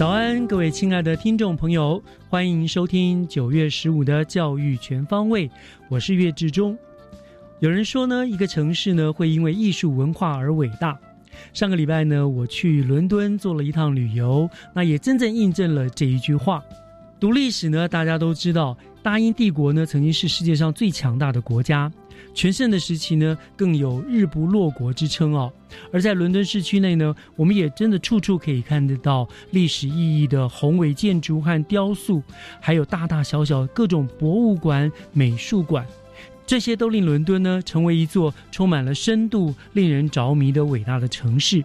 早安，各位亲爱的听众朋友，欢迎收听九月十五的教育全方位，我是岳志忠。有人说呢，一个城市呢会因为艺术文化而伟大。上个礼拜呢，我去伦敦做了一趟旅游，那也真正印证了这一句话。读历史呢，大家都知道，大英帝国呢曾经是世界上最强大的国家，全盛的时期呢更有日不落国之称哦。而在伦敦市区内呢，我们也真的处处可以看得到历史意义的宏伟建筑和雕塑，还有大大小小各种博物馆、美术馆。这些都令伦敦呢成为一座充满了深度、令人着迷的伟大的城市。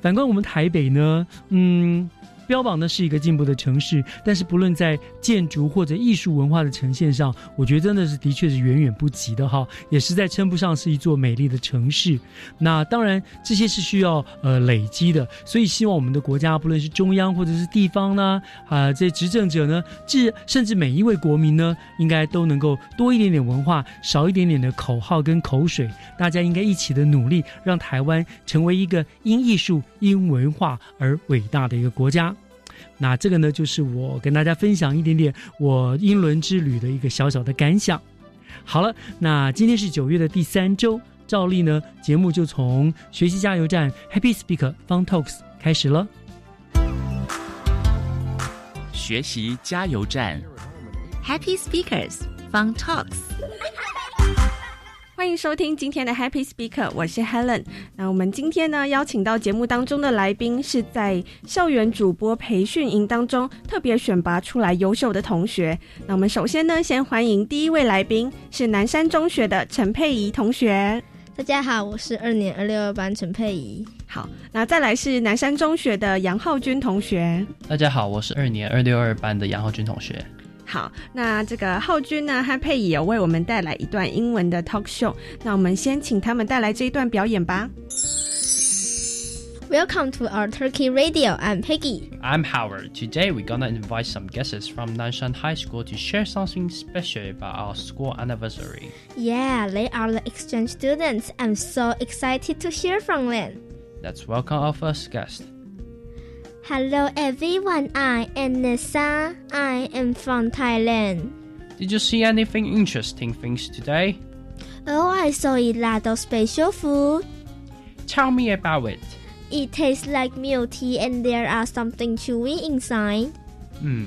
反观我们台北呢，嗯，标榜的是一个进步的城市，但是不论在建筑或者艺术文化的呈现上，我觉得真的是的确是远远不及的哈，也实在称不上是一座美丽的城市。那当然，这些是需要呃累积的，所以希望我们的国家，不论是中央或者是地方呢，啊、这执政者呢，至甚至每一位国民呢，应该都能够多一点点文化，少一点点的口号跟口水，大家应该一起的努力，让台湾成为一个因艺术、因文化而伟大的一个国家。那这个呢，就是我跟大家分享一点点我英伦之旅的一个小小的感想。好了，那今天是九月的第三周，照例呢，节目就从学习加油站 Happy Speaker Fun Talks 开始了。学习加油站，Happy Speakers Fun Talks。欢迎收听今天的 Happy Speaker，我是 Helen。那我们今天呢，邀请到节目当中的来宾是在校园主播培训营当中特别选拔出来优秀的同学。那我们首先呢，先欢迎第一位来宾是南山中学的陈佩仪同学。大家好，我是二年二六二班陈佩仪。好，那再来是南山中学的杨浩君同学。大家好，我是二年二六二班的杨浩君同学。好，那这个浩君呢和佩仪有为我们带来一段英文的 talk show，那我们先请他们带来这一段表演吧。 Welcome to our Turkey Radio. I'm Peggy. I'm Howard. Today we're gonna invite some guests from Nanshan High School to share something special about our school anniversary. Yeah, they are the exchange students. I'm so excited to hear from them. Let's welcome our first guest. Hello everyone, I am Nessa. I am from Thailand. Did you see anything interesting things today? Oh, I saw a lot of special food. Tell me about it. It tastes like milk tea and there are something chewy inside. Hmm.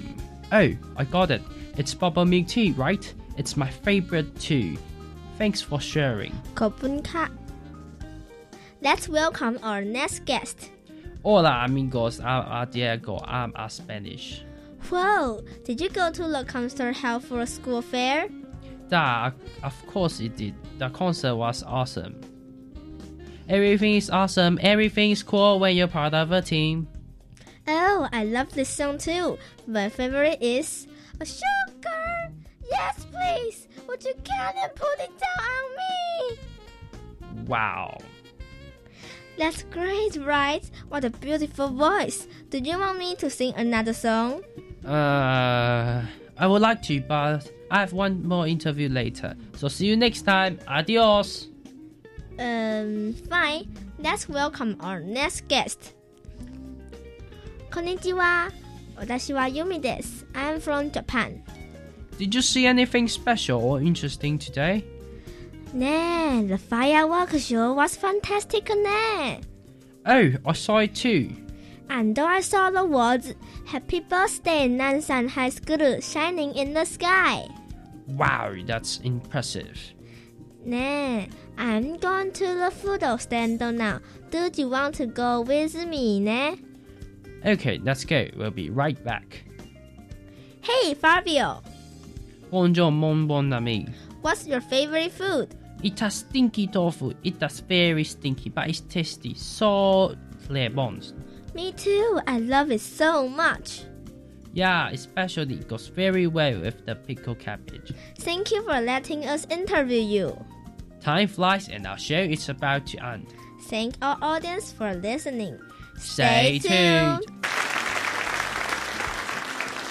Oh, I got it. It's bubble milk tea, right? It's my favorite too. Thanks for sharing. ขอบคุณค่ะ Let's welcome our next guest. Hola amigos, I'm Diego. I'm a Spanish. Whoa, did you go to the concert held for a school fair? Yeah, of course it did. The concert was awesome. Everything is awesome. Everything is cool when you're part of a team. Oh, I love this song too. My favorite is a sugar. Yes, please. Would you come and put it down on me? Wow. That's great, right? What a beautiful voice. Do you want me to sing another song? Uh, I would like to, but I have one more interview later. So see you next time. Adios. Um, fine. Let's welcome our next guest. Konnichiwa. Yumi desu. I'm from Japan. Did you see anything special or interesting today? Nah, the fireworks show was fantastic, Ne, Oh, I saw it too. And I saw the words Happy Birthday Nansan High School shining in the sky. Wow, that's impressive. Nah, I'm going to the food stand now. Do you want to go with me, ne? Okay, let's go. We'll be right back. Hey, Fabio. Bonjour, mon bon ami. What's your favorite food? It has stinky tofu. It has very stinky, but it's tasty. So bones. Me too. I love it so much. Yeah, especially it goes very well with the pickled cabbage. Thank you for letting us interview you. Time flies and our show is about to end. Thank our audience for listening. Stay tuned.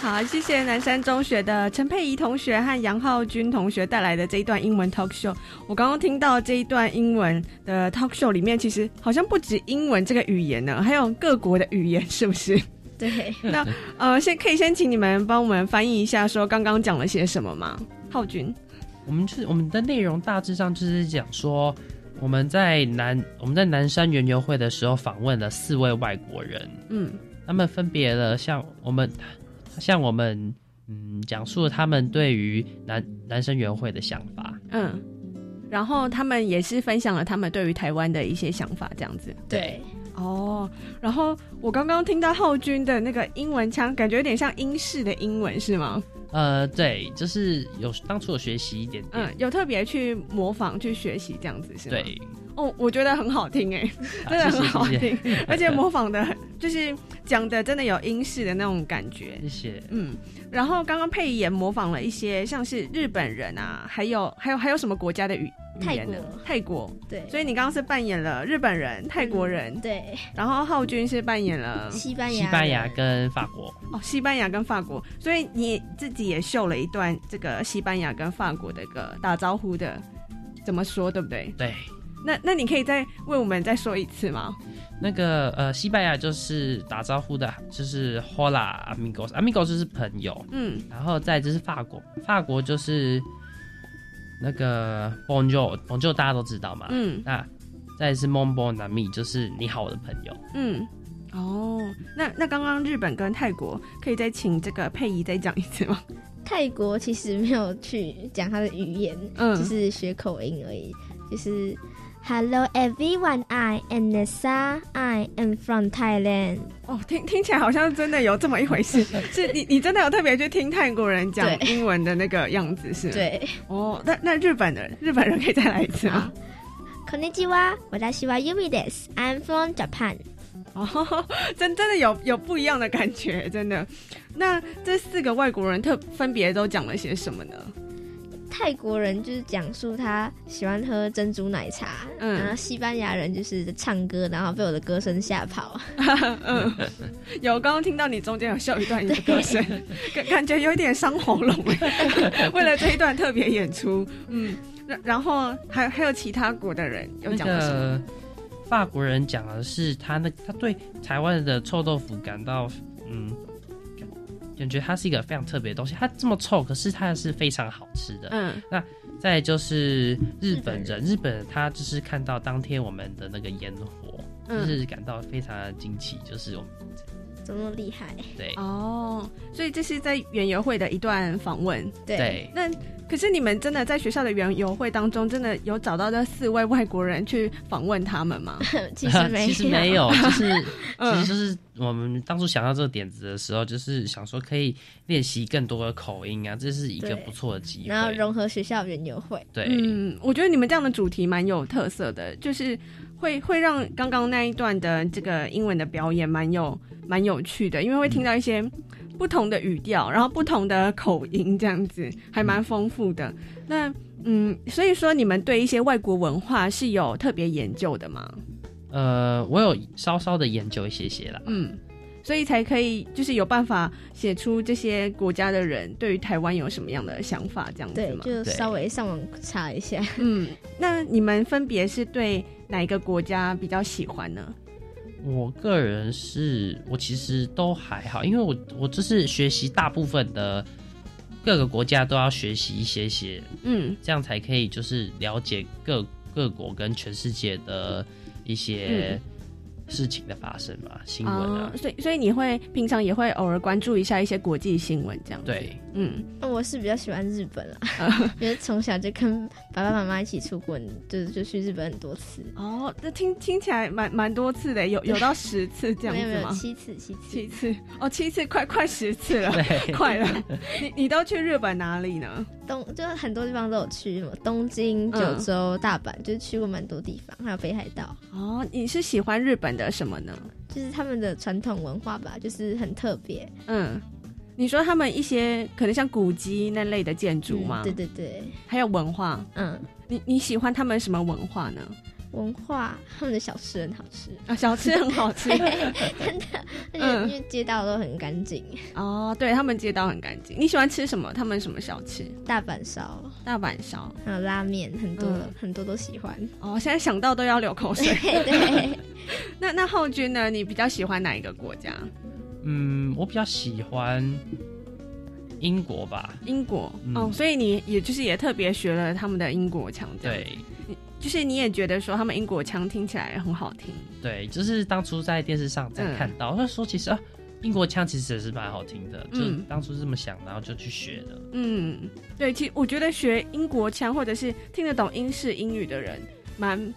好，谢谢南山中学的陈佩仪同学和杨浩君同学带来的这一段英文 talk show。我刚刚听到这一段英文的 talk show 里面，其实好像不止英文这个语言呢，还有各国的语言，是不是？对，那呃，先可以先请你们帮我们翻译一下，说刚刚讲了些什么吗？浩君，我们是我们的内容大致上就是讲说，我们在南我们在南山园游会的时候访问了四位外国人，嗯他们分别了像我们向我们嗯讲述了他们对于男男生园会的想法。嗯，然后他们也是分享了他们对于台湾的一些想法，这样子。对，哦，然后我刚刚听到浩君的那个英文腔，感觉有点像英式的英文，是吗？呃，对，就是有当初有学习一点点，嗯，有特别去模仿、去学习这样子，是吗？。对，哦，我觉得很好听哎，啊真的很好谢谢听，而且模仿的，就是讲的真的有英式的那种感觉。谢谢。嗯，然后刚刚佩仪也模仿了一些像是日本人啊，还有还有还有什么国家的语语言呢？泰国。对，所以你刚刚是扮演了日本人、泰国人，对，然后浩君是扮演了西班牙，西班牙跟法国，哦，西班牙跟法国，所以你自己也秀了一段这个西班牙跟法国的一个打招呼的，怎么说，对不对？对，那那你可以再为我们再说一次吗？那个呃，西班牙就是打招呼的，就是 Hola amigos，amigos 就是朋友，嗯，然后再就是法国，法国就是那个 Bonjour，Bonjour 大家都知道嘛，嗯那再来是 Mon bon ami，就是你好，我的朋友。嗯，哦，那那刚刚日本跟泰国，可以再请这个佩仪再讲一次吗？泰国其实没有去讲他的语言，嗯就是学口音而已。就是 Hello everyone, I am Nessa, I am from Thailand。哦，听听起来好像真的有这么一回事，是你你真的有特别去听泰国人讲对英文的那个样子是吗？，对，哦，那那日本人日本人可以再来一次吗？こんにちは、私はユミです。I'm from Japan。哦，真真的有有不一样的感觉，真的。那这四个外国人特分别都讲了些什么呢？ 泰国人就是讲述他喜欢喝珍珠奶茶，嗯然后西班牙人就是唱歌，然后被我的歌声吓跑。嗯，有刚刚听到你中间有笑一段你的歌声，感感觉有一点伤喉咙哎。为了这一段特别演出，嗯，然然后还还有其他国的人有那讲什么？个法国人讲的是他那他对台湾的臭豆腐感到嗯。感感觉它是一个非常特别的东西，它这么臭，可是它是非常好吃的。嗯那再就是日本人，日本人他就是看到当天我们的那个烟火，就嗯，是感到非常的惊奇，就是我们怎么那么厉害？对哦，所以这是在园游会的一段访问。对那可是你们真的在学校的园游会当中，真的有找到这四位外国人去访问他们吗？其实没有，其实没有，就是嗯其实就是我们当初想到这个点子的时候，就是想说可以练习更多的口音啊，这是一个不错的机会。然后融合学校园游会。对，嗯，我觉得你们这样的主题蛮有特色的，就是会会让刚刚那一段的这个英文的表演蛮有蛮有趣的，因为会听到一些不同的语调，然后不同的口音，这样子还蛮丰富的。那嗯，所以说你们对一些外国文化是有特别研究的吗？呃，我有稍稍的研究一些些啦。嗯，所以才可以就是有办法写出这些国家的人对于台湾有什么样的想法，这样子对，吗？就稍微上网查一下。嗯，那你们分别是对哪一个国家比较喜欢呢？我个人是我其实都还好，因为我我就是学习大部分的各个国家都要学习一些些，嗯，这样才可以就是了解各各国跟全世界的一些事情的发生嘛，新闻啊，所以所以你会平常也会偶尔关注一下一些国际新闻这样子。对，嗯，我是比较喜欢日本啦，因为从小就跟爸爸妈妈一起出国，就就去日本很多次。哦，那听听起来蛮蛮多次的，有有到十次这样没有没有子吗？七次七次七次哦，七次快快十次了，对 快了。你你都去日本哪里呢？东就是很多地方都有去，什么东京、九嗯州、大阪，就是去过蛮多地方，还有北海道，哦，你是喜欢日本的什么呢？就是他们的传统文化吧，就是很特别。嗯，你说他们一些可能像古迹那类的建筑吗？嗯对对对，还有文化，嗯，你你喜欢他们什么文化呢？文化他们的小吃很好吃，啊，小吃很好吃 真的，而且嗯因为街道都很干净，哦，对他们街道很干净。你喜欢吃什么？他们什么小吃？大阪烧大阪烧。还有拉面，很多、嗯很多都喜欢。哦，现在想到都要流口水。对，那那浩君呢？你比较喜欢哪一个国家？嗯，我比较喜欢英国吧，英国、嗯哦，所以你也就是也特别学了他们的英国腔，调对就是你也觉得说他们英国腔听起来很好听。对，就是当初在电视上在看到，他说其实啊，英国腔其实也是蛮好听的，就嗯当初是这么想，然后就去学的。嗯，对，其实我觉得学英国腔或者是听得懂英式英语的人，蛮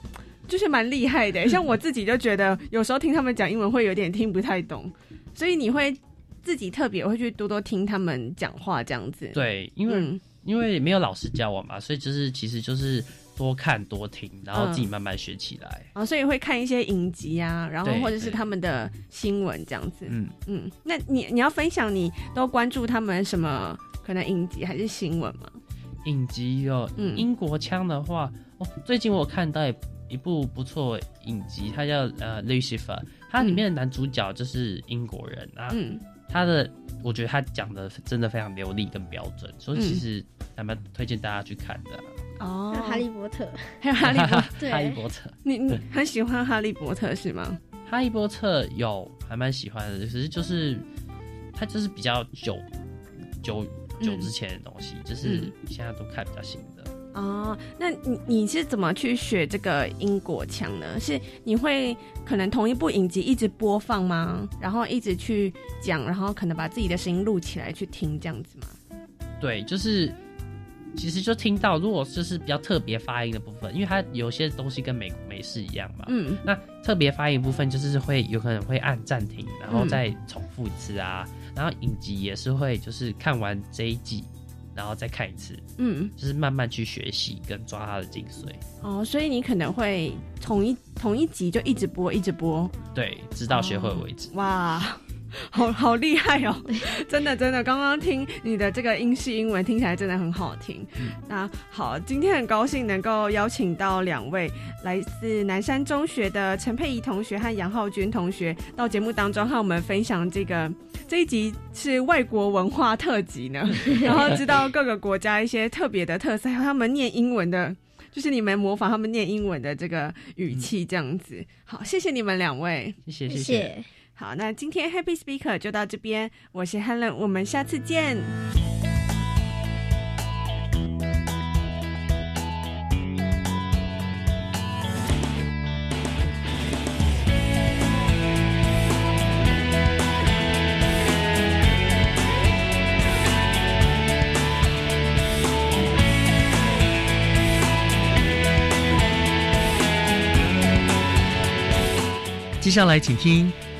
就是蛮厉害的。像我自己就觉得，有时候听他们讲英文会有点听不太懂，所以你会自己特别会去多多听他们讲话这样子。，对，因为、嗯因为没有老师教我嘛，所以就是其实就是多看多听，然后自己嗯慢慢学起来。啊，所以会看一些影集啊，然后或者是他们的新闻这样子。嗯，嗯，那你你要分享你都关注他们什么可能影集还是新闻吗？影集哦嗯。英国腔的话，哦，最近我看到一一部不错的影集，它叫呃《Lucifer》，它里面的男主角就是英国人啊，嗯。他的我觉得他讲的真的非常流利跟标准，所以嗯。其实还蛮推荐大家去看的啊、哦还有哈利波特，还有哈利波特，哈利波特，你你很喜欢哈利波特是吗？哈利波特有还蛮喜欢的，只是就是它就是比较久久久之前的东西，就是嗯现在都看比较新的。哦，那你你是怎么去学这个英国腔呢？是你会可能同一部影集一直播放吗？然后一直去讲，然后可能把自己的声音录起来去听这样子吗？对，就是其实就听到，如果就是比较特别发音的部分，因为它有些东西跟美美式一样嘛，嗯。那特别发音部分就是会有可能会按暂停，然后嗯。再重复一次啊，然后影集也是会就是看完这一季，然后再看一次，嗯，就是慢慢去学习跟抓它的精髓，哦，所以你可能会同一同一集就一直播，一直播，对，直到学会为止。哇，好好厉害哦！真的 真的，刚刚听你的这个英式英文听起来真的很好听。那好，今天很高兴能够邀请到两位来自南山中学的陈佩仪同学和杨浩君同学到节目当中和我们分享这个这一集是外国文化特辑呢，然后知道各个国家一些特别的特色，还有他们念英文的。就是你们模仿他们念英文的这个语气，这样子。好，谢谢你们两位。谢谢谢谢谢。好，那今天 Happy Speaker 就到这边，我是 Helen，我们下次见。接下来请听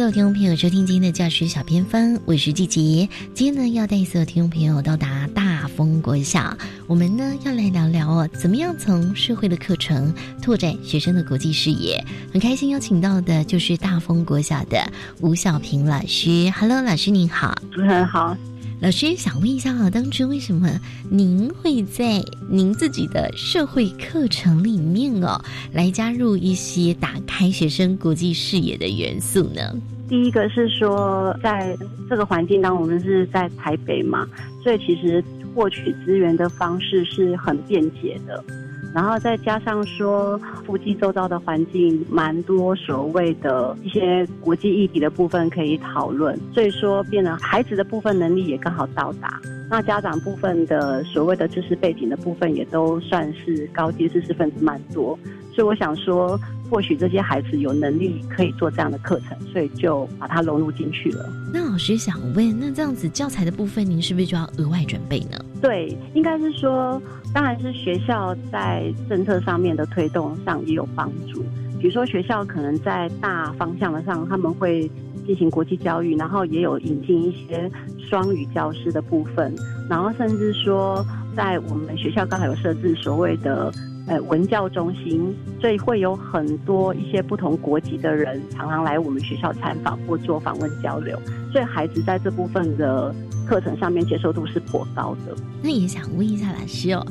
所有听众朋友收听今天的教学小偏方，我是季杰。今天呢，要带所有听众朋友到达大丰国小，我们呢要来聊聊哦，怎么样从社会的课程拓展学生的国际视野。很开心邀请到的就是大丰国小的吴小平老师。Hello，老师您好。主持人好，老师想问一下啊，当初为什么您会在您自己的社会课程里面哦，来加入一些打开学生国际视野的元素呢？第一个是说，在这个环境当中，我们是在台北嘛，所以其实获取资源的方式是很便捷的。然后再加上说，附近周遭的环境蛮多所谓的一些国际议题的部分可以讨论，所以说变得孩子的部分能力也刚好到达。那家长部分的所谓的知识背景的部分也都算是高阶知识分子蛮多，所以我想说，或许这些孩子有能力可以做这样的课程，所以就把它融入进去了。那老师想问，那这样子教材的部分，您是不是就要额外准备呢？对，应该是说，当然是学校在政策上面的推动上也有帮助。比如说，学校可能在大方向的上，他们会进行国际教育，然后也有引进一些双语教师的部分，然后甚至说，在我们学校刚好有设置所谓的呃文教中心，所以会有很多一些不同国籍的人常常来我们学校参访或做访问交流，所以孩子在这部分的课程上面接受度是颇高的。那也想问一下老师哦。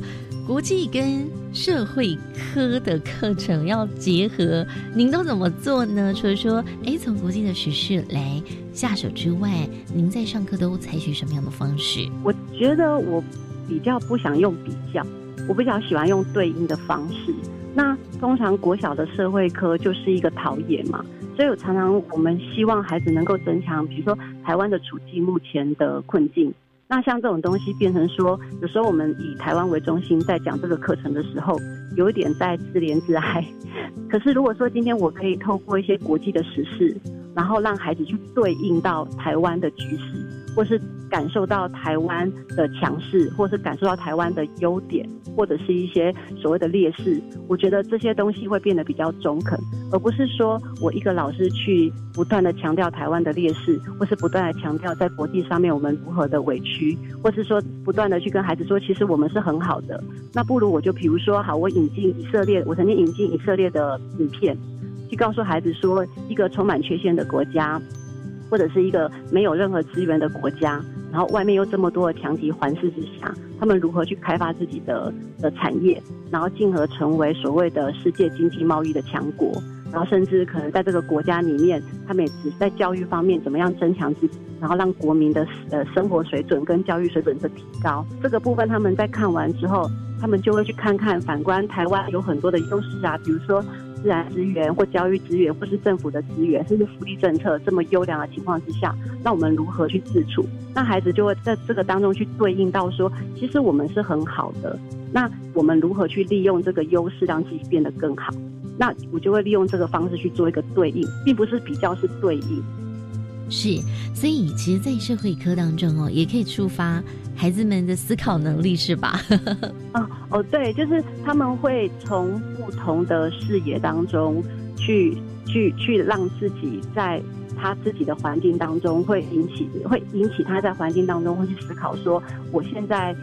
国际跟社会科的课程要结合，您都怎么做呢？除了说，哎，从国际的时事来下手之外，您在上课都采取什么样的方式？我觉得我比较不想用比较，我比较喜欢用对应的方式。那通常国小的社会科就是一个陶冶嘛，所以我常常我们希望孩子能够增强，比如说台湾的处境目前的困境。那像这种东西变成说，有时候我们以台湾为中心在讲这个课程的时候，有一点在自怜自哀。可是如果说今天我可以透过一些国际的时事，然后让孩子去对应到台湾的局势，或是感受到台湾的强势，或是感受到台湾的优点，或者是一些所谓的劣势，我觉得这些东西会变得比较中肯，而不是说我一个老师去不断的强调台湾的劣势，或是不断的强调在国际上面我们如何的委屈，或是说不断的去跟孩子说，其实我们是很好的。那不如我就比如说，好，我引进以色列，我曾经引进以色列的影片。去告诉孩子说，一个充满缺陷的国家，或者是一个没有任何资源的国家，然后外面又这么多的强敌环视之下，他们如何去开发自己的的产业，然后进而成为所谓的世界经济贸易的强国，然后甚至可能在这个国家里面，他们也只是在教育方面怎么样增强自己，然后让国民的呃生活水准跟教育水准的提高。这个部分他们在看完之后，他们就会去看看反观台湾有很多的优势啊，比如说。自然资源或教育资源，或是政府的资源，甚至福利政策这么优良的情况之下，那我们如何去自处？那孩子就会在这个当中去对应到说，其实我们是很好的。那我们如何去利用这个优势，让自己变得更好？那我就会利用这个方式去做一个对应，并不是比较，是对应。是，所以其实，在社会科当中哦，也可以触发孩子们的思考能力，是吧？哦 哦，对，就是他们会从不同的视野当中去去去让自己在他自己的环境当中，会引起会引起他在环境当中会去思考说，我现在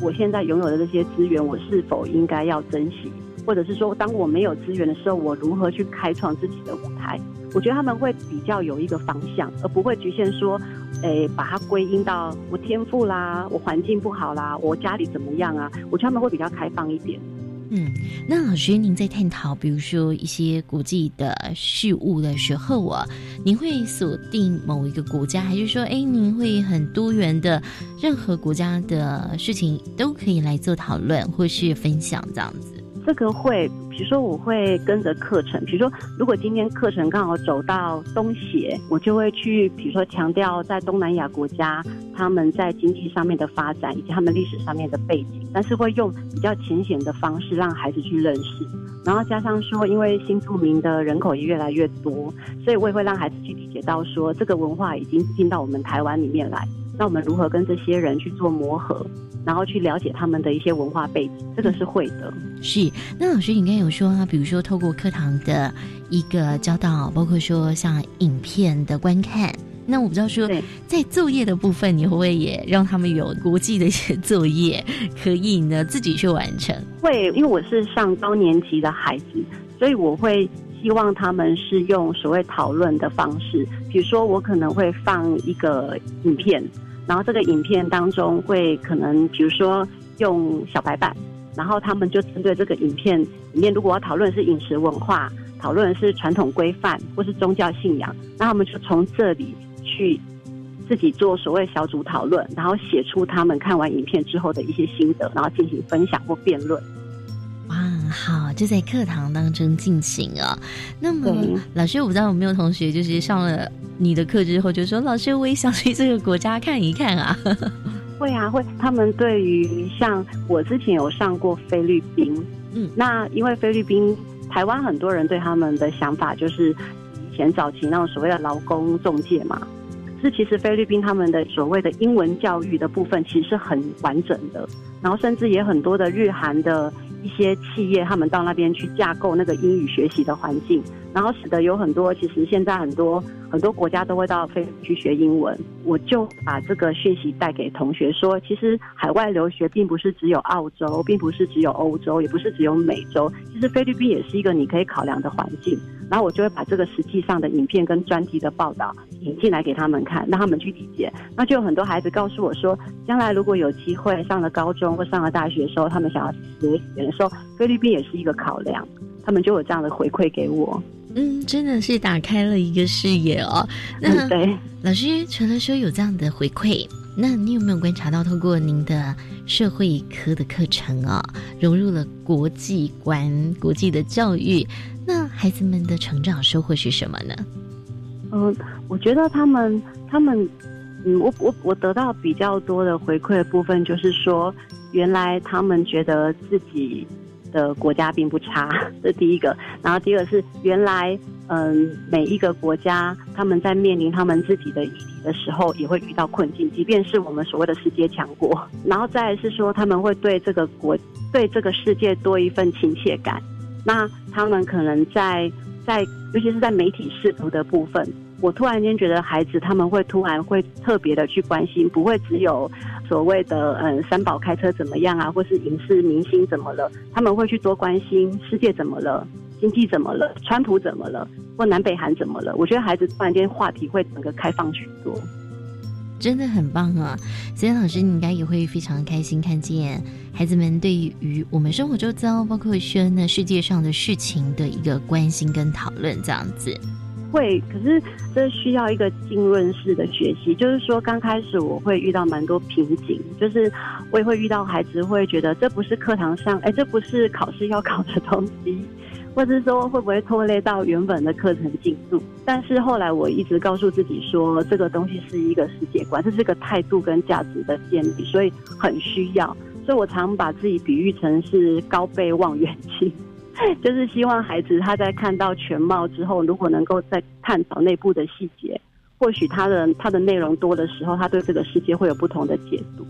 我现在拥有的这些资源，我是否应该要珍惜？或者是说，当我没有资源的时候，我如何去开创自己的舞台？我觉得他们会比较有一个方向，而不会局限说，诶，把它归因到我天赋啦，我环境不好啦，我家里怎么样啊？我觉得他们会比较开放一点。嗯，那老师您在探讨，比如说一些国际的事物的时候啊，您会锁定某一个国家，还是说，哎，您会很多元的，任何国家的事情都可以来做讨论或是分享这样子？这个会，比如说我会跟着课程，比如说如果今天课程刚好走到东协，我就会去，比如说强调在东南亚国家他们在经济上面的发展以及他们历史上面的背景，但是会用比较浅显的方式让孩子去认识，然后加上说，因为新住民的人口也越来越多，所以我也会让孩子去理解到说，这个文化已经进到我们台湾里面来，那我们如何跟这些人去做磨合？然后去了解他们的一些文化背景，这个是会的。是，那老师，应该有说啊，比如说透过课堂的一个教导，包括说像影片的观看，那我不知道说在作业的部分，你会不会也让他们有国际的一些作业可以呢自己去完成？会，因为我是上高年级的孩子，所以我会希望他们是用所谓讨论的方式，比如说我可能会放一个影片。然后这个影片当中会可能比如说用小白板，然后他们就针对这个影片里面，如果要讨论是饮食文化，讨论是传统规范或是宗教信仰，那他们就从这里去自己做所谓小组讨论，然后写出他们看完影片之后的一些心得，然后进行分享或辩论。哇，好，就在课堂当中进行哦。那么，老师，我不知道有没有同学就是上了你的课之后，就说老师，我也想去这个国家看一看啊。会啊，会。他们对于像我之前有上过菲律宾，嗯，那因为菲律宾、台湾很多人对他们的想法就是以前早期那种所谓的劳工中介嘛。是，其实菲律宾他们的所谓的英文教育的部分其实是很完整的，然后甚至也很多的日韩的。一些企业，他们到那边去架构那个英语学习的环境，然后使得有很多，其实现在很多很多国家都会到菲律宾去学英文。我就把这个讯息带给同学说，其实海外留学并不是只有澳洲，并不是只有欧洲，也不是只有美洲，其实菲律宾也是一个你可以考量的环境。然后我就会把这个实际上的影片跟专题的报道引进来给他们看，让他们去理解。那就有很多孩子告诉我说，将来如果有机会上了高中或上了大学的时候，他们想要学语言的时候，菲律宾也是一个考量。他们就有这样的回馈给我。嗯，真的是打开了一个视野哦。那对老师除了说有这样的回馈，那你有没有观察到，透过您的社会科的课程啊，融入了国际观、国际的教育？那孩子们的成长收获是什么呢？嗯，我觉得他们他们，嗯，我我我得到比较多的回馈的部分，就是说，原来他们觉得自己的国家并不差，这第一个。然后第二个是，原来嗯，每一个国家他们在面临他们自己的议题的时候，也会遇到困境，即便是我们所谓的世界强国。然后再是说，他们会对这个国对这个世界多一份亲切感。那他们可能在在，尤其是在媒体视图的部分，我突然间觉得孩子他们会突然会特别的去关心，不会只有所谓的嗯三宝开车怎么样啊，或是影视明星怎么了，他们会去多关心世界怎么了，经济怎么了，川普怎么了，或南北韩怎么了。我觉得孩子突然间话题会整个开放许多。真的很棒啊！所以老师，你应该也会非常开心看见孩子们对于我们生活周遭，包括说呢世界上的事情的一个关心跟讨论，这样子。会，可是这需要一个浸润式的学习。就是说，刚开始我会遇到蛮多瓶颈，就是我也会遇到孩子会觉得这不是课堂上，哎，这不是考试要考的东西。或者是说会不会拖累到原本的课程进度？但是后来我一直告诉自己说，这个东西是一个世界观，这是个态度跟价值的建立，所以很需要。所以我常把自己比喻成是高倍望远镜，就是希望孩子他在看到全貌之后，如果能够再探讨内部的细节，或许他的他的内容多的时候，他对这个世界会有不同的解读。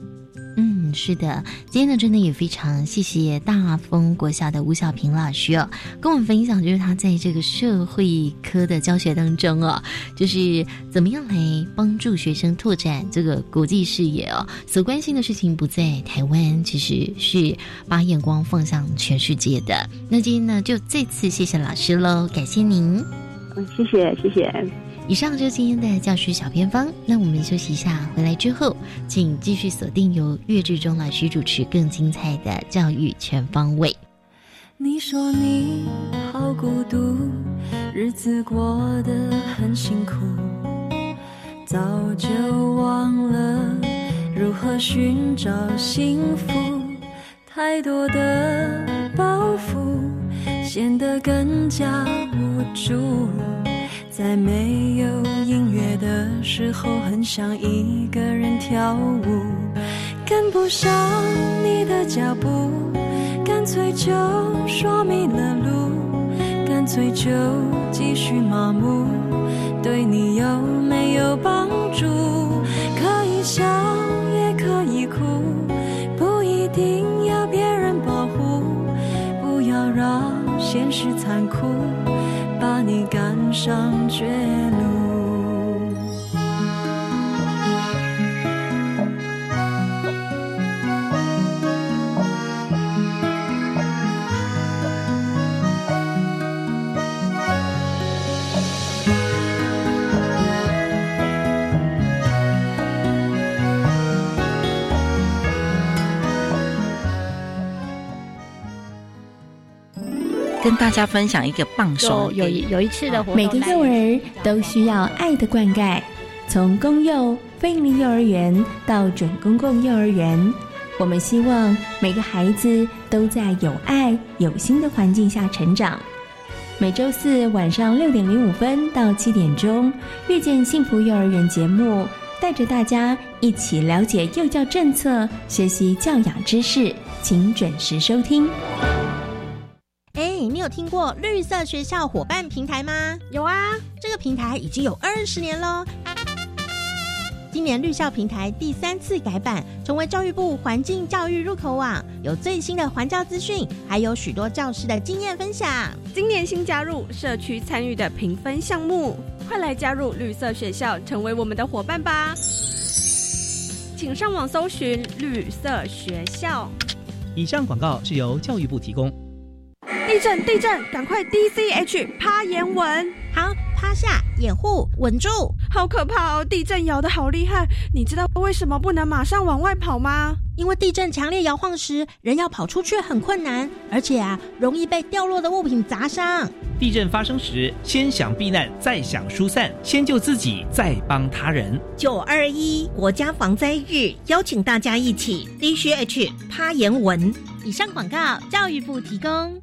是的，今天呢，真的也非常谢谢大丰国小的吴小平老师哦，跟我们分享，就是他在这个社会科的教学当中哦，就是怎么样来帮助学生拓展这个国际视野哦，所关心的事情不在台湾，其实是把眼光放向全世界的。那今天呢，就再次谢谢老师喽，感谢您。嗯，谢谢，谢谢。以上就是今天的教学小偏方，那我们休息一下，回来之后，请继续锁定由岳志忠老师主持更精彩的教育全方位。你说你好孤独，日子过得很辛苦，早就忘了如何寻找幸福，太多的包袱显得更加无助。在没有音乐的时候，很想一个人跳舞，跟不上你的脚步，干脆就说迷了路，干脆就继续麻木，对你有没有帮助？可以笑也可以哭，不一定要别人保护，不要让现实残酷。上绝路。跟大家分享一个棒手有有一有一次的活动，每个幼儿都需要爱的灌溉，从公幼、非营利幼儿园到准公共幼儿园，我们希望每个孩子都在有爱、有心的环境下成长。每周四晚上六点零五分到七点钟，遇见幸福幼儿园节目，带着大家一起了解幼教政策，学习教养知识，请准时收听。哎，你有听过绿色学校伙伴平台吗？有啊，这个平台已经有二十年喽。今年绿校平台第三次改版，成为教育部环境教育入口网，有最新的环教资讯，还有许多教师的经验分享。今年新加入社区参与的评分项目，快来加入绿色学校，成为我们的伙伴吧！请上网搜寻绿色学校。以上广告是由教育部提供。地震！地震！赶快 D C H 趴岩稳。好，趴下，掩护，稳住。好可怕哦！地震摇的好厉害。你知道为什么不能马上往外跑吗？因为地震强烈摇晃时，人要跑出去很困难，而且啊，容易被掉落的物品砸伤。地震发生时，先想避难，再想疏散，先救自己，再帮他人。九二一国家防灾日，邀请大家一起 D C H 趴岩稳。以上广告，教育部提供。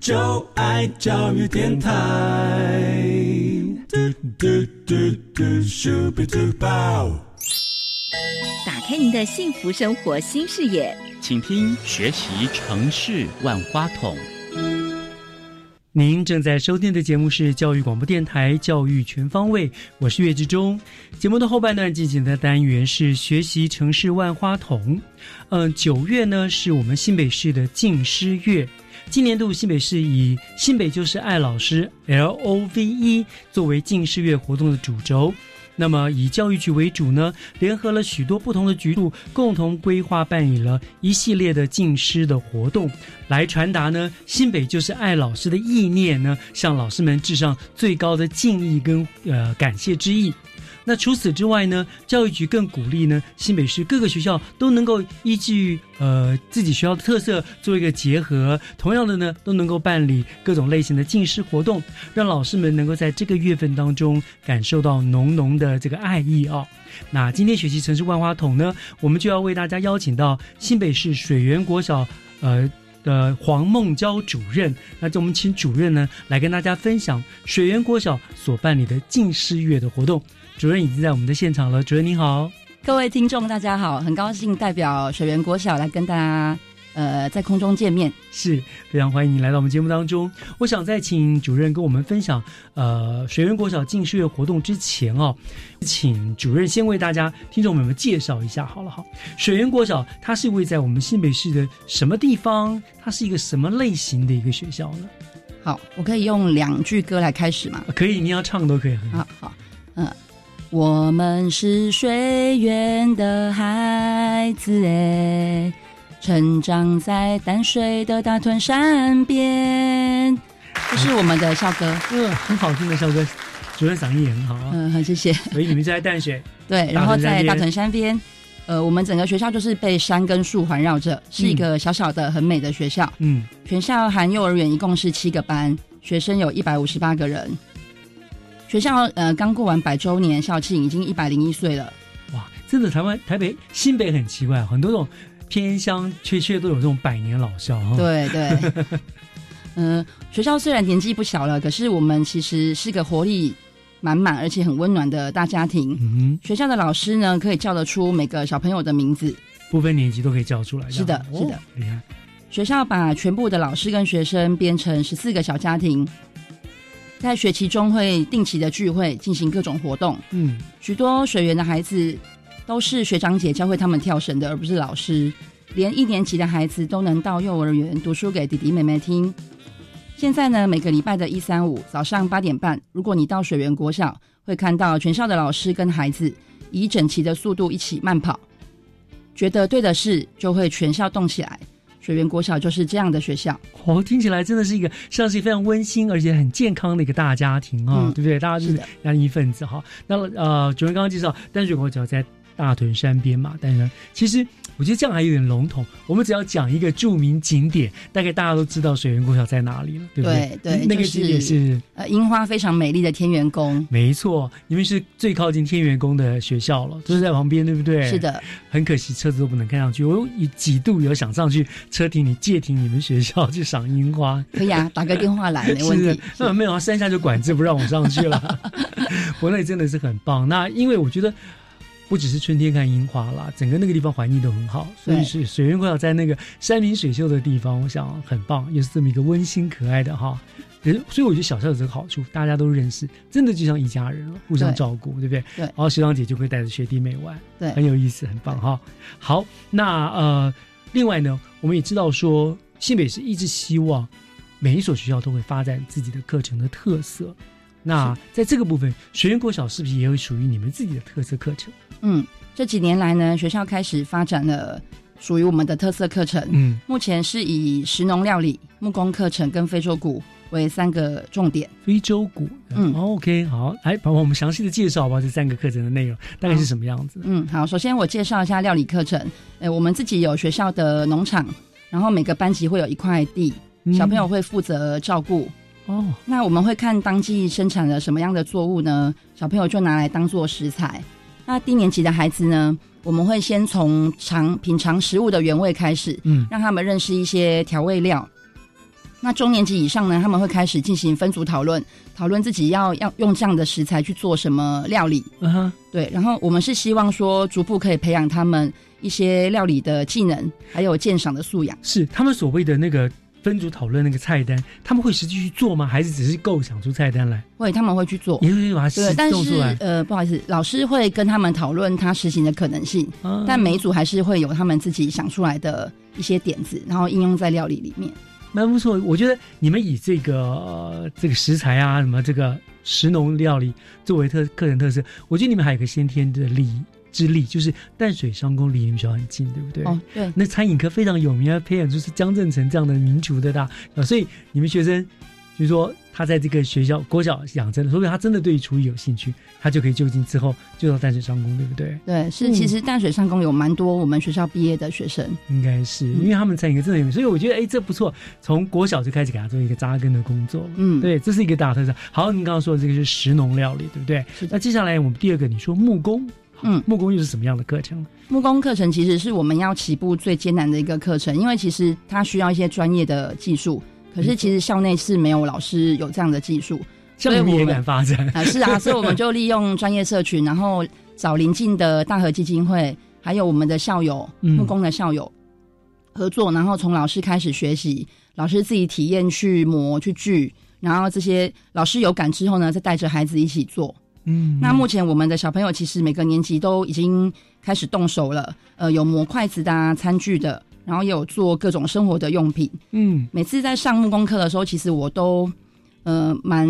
就爱教育电台。打开您的幸福生活新视野，请听学习城市万花筒。您正在收听的节目是教育广播电台《教育全方位》，我是岳志忠。节目的后半段进行的单元是学习城市万花筒。嗯，九月呢是我们新北市的静师月，今年度新北市以“新北就是爱老师 ”L O V E 作为近视月活动的主轴。那么以教育局为主呢，联合了许多不同的局处，共同规划办理了一系列的近师的活动，来传达呢新北就是爱老师的意念呢，向老师们致上最高的敬意跟呃感谢之意。那除此之外呢，教育局更鼓励呢新北市各个学校都能够依据呃自己学校的特色做一个结合，同样的呢都能够办理各种类型的进师活动，让老师们能够在这个月份当中感受到浓浓的这个爱意啊。那今天学习城市万花筒呢，我们就要为大家邀请到新北市水源国小呃的黄梦娇主任，那就我们请主任呢来跟大家分享水源国小所办理的敬师月的活动。主任已经在我们的现场了，主任您好，各位听众大家好，很高兴代表水源国小来跟大家呃在空中见面，是非常欢迎你来到我们节目当中。我想在请主任跟我们分享呃水源国小近视月活动之前哦，请主任先为大家听众朋友们介绍一下好了哈。水源国小它是位在我们新北市的什么地方？它是一个什么类型的一个学校呢？好，我可以用两句歌来开始吗？可以，你要唱都可以。好好，嗯。我们是水源的孩子哎，成长在淡水的大屯山边。这是我们的校歌，嗯，很好听的校歌。主任嗓音也很好啊，嗯，好，谢谢。所以你们在淡水，对，然后在大屯山边，呃，我们整个学校就是被山跟树环绕着，是一个小小的很美的学校。嗯，全校含幼儿园一共是七个班，学生有一百五十八个人。学校呃刚过完百周年校庆，已经一百零一岁了。哇，真的台湾台北新北很奇怪，很多种偏乡却却都有这种百年老校哈。对对，嗯，学校虽然年纪不小了，可是我们其实是个活力满满而且很温暖的大家庭。嗯学校的老师呢，可以叫得出每个小朋友的名字，不分年级都可以叫出来。是的，是的，厉害。学校把全部的老师跟学生编成十四个小家庭。在学期中会定期的聚会，进行各种活动。嗯，许多水源的孩子都是学长姐教会他们跳绳的，而不是老师。连一年级的孩子都能到幼儿园读书给弟弟妹妹听。现在呢，每个礼拜的一三五早上八点半，如果你到水源国小，会看到全校的老师跟孩子以整齐的速度一起慢跑。觉得对的事，就会全校动起来。水源国小就是这样的学校。哦，听起来真的是一个像是非常温馨而且很健康的一个大家庭啊，嗯对不对？大家就是家庭一份子哈。那呃，主任刚刚介绍淡水国小在大屯山边嘛，但是其实我觉得这样还有点笼统。我们只要讲一个著名景点，大概大家都知道水源国小在哪里了，对不对对，那个就景点是呃樱花非常美丽的天元宫。没错，你们是最靠近天元宫的学校了，就是在旁边，对不对？是的，很可惜车子都不能开上去。我有几度有想上去车停你借停你们学校去赏樱花，可以啊，打个电话来没问是题。那没有啊，山下就管制不让我上去了。国内真的是很棒。那因为我觉得不只是春天看樱花啦，整个那个地方环境都很好，所以是水源国小在那个山明水秀的地方，我想很棒，也是这么一个温馨可爱的哈。人，所以我觉得小校有这个好处，大家都认识，真的就像一家人了，互相照顾，对不对？对然后学长姐就会带着学弟妹玩，对很有意思，很棒哈。好，那呃，另外呢，我们也知道说，新北市一直希望每一所学校都会发展自己的课程的特色。那在这个部分，学院国小是不是也有属于你们自己的特色课程？嗯，这几年来呢，学校开始发展了属于我们的特色课程。嗯，目前是以食农料理、木工课程跟非洲鼓为三个重点。非洲鼓，嗯哦，OK，好，来帮我们详细的介绍吧，这三个课程的内容大概是什么样子？嗯，好，首先我介绍一下料理课程。呃，我们自己有学校的农场，然后每个班级会有一块地，嗯小朋友会负责照顾。哦，那我们会看当季生产了什么样的作物呢？小朋友就拿来当做食材。那低年级的孩子呢，我们会先从尝品尝食物的原味开始，嗯让他们认识一些调味料。那中年级以上呢，他们会开始进行分组讨论，讨论自己要要用这样的食材去做什么料理。嗯哼，对，然后我们是希望说，逐步可以培养他们一些料理的技能，还有鉴赏的素养。是他们所谓的那个分组讨论那个菜单，他们会实际去做吗？还是只是构想出菜单来？会，他们会去做，也会把它，实但是。呃，不好意思，老师会跟他们讨论他实行的可能性，啊但每一组还是会有他们自己想出来的一些点子，然后应用在料理里面。蛮不错，我觉得你们以这个、呃、这个食材啊，什么这个食农料理作为特课程特色，我觉得你们还有一个先天的利之力，就是淡水商工离你们学校很近，对不对？哦，对，那餐饮科非常有名，要培养出是江正成这样的民厨的大，啊，所以你们学生，就是说他在这个学校国小养成的，说不定他真的对厨艺有兴趣，他就可以就近之后就到淡水商工，对不对？对，是嗯其实淡水商工有蛮多我们学校毕业的学生，应该是，因为他们餐饮科真的有名，所以我觉得哎，这不错，从国小就开始给他做一个扎根的工作。嗯，对，这是一个大特色。好，您刚刚说的这个是食农料理，对不对？那接下来我们第二个，你说木工，嗯，木工又是什么样的课程？木工课程其实是我们要起步最艰难的一个课程，因为其实它需要一些专业的技术，可是其实校内是没有老师有这样的技术，所以我们敢发展啊？是啊，所以我们就利用专业社群，然后找邻近的大和基金会，还有我们的校友嗯木工的校友合作，然后从老师开始学习，老师自己体验去磨去锯，然后这些老师有感之后呢，再带着孩子一起做。嗯，那目前我们的小朋友其实每个年级都已经开始动手了，呃，有磨筷子的、啊、餐具的，然后也有做各种生活的用品。嗯，每次在上木工课的时候，其实我都呃蛮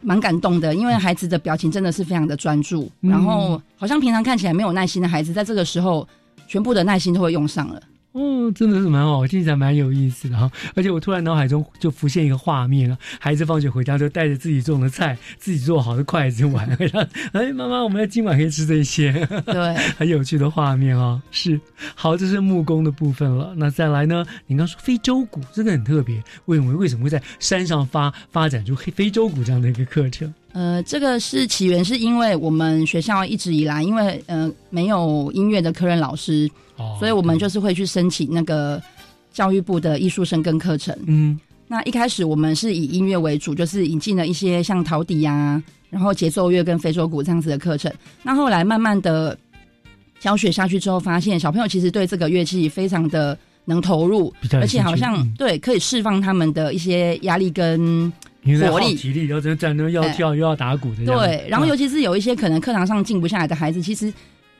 蛮感动的，因为孩子的表情真的是非常的专注，嗯然后好像平常看起来没有耐心的孩子，在这个时候全部的耐心都会用上了。哦，真的是蛮好，听起来蛮有意思的哈。而且我突然脑海中就浮现一个画面啊，孩子放学回家就带着自己种的菜、自己做好的筷子碗，哎，妈妈，我们今晚可以吃这些，对，很有趣的画面啊。是，好，这是木工的部分了。那再来呢？你刚说非洲鼓，这个很特别，为什么为什么会在山上发发展出黑非洲鼓这样的一个课程？呃，这个是起源是因为我们学校一直以来，因为呃没有音乐的科任老师，哦所以我们就是会去申请那个教育部的艺术生跟课程。嗯，那一开始我们是以音乐为主，就是引进了一些像陶笛呀、然后节奏乐跟非洲鼓这样子的课程。那后来慢慢的教学下去之后，发现小朋友其实对这个乐器非常的能投入而且好像、对可以释放他们的一些压力跟活力。体力，要站站，又要跳，又要打鼓的。对，然后尤其是有一些可能课堂上静不下来的孩子，其实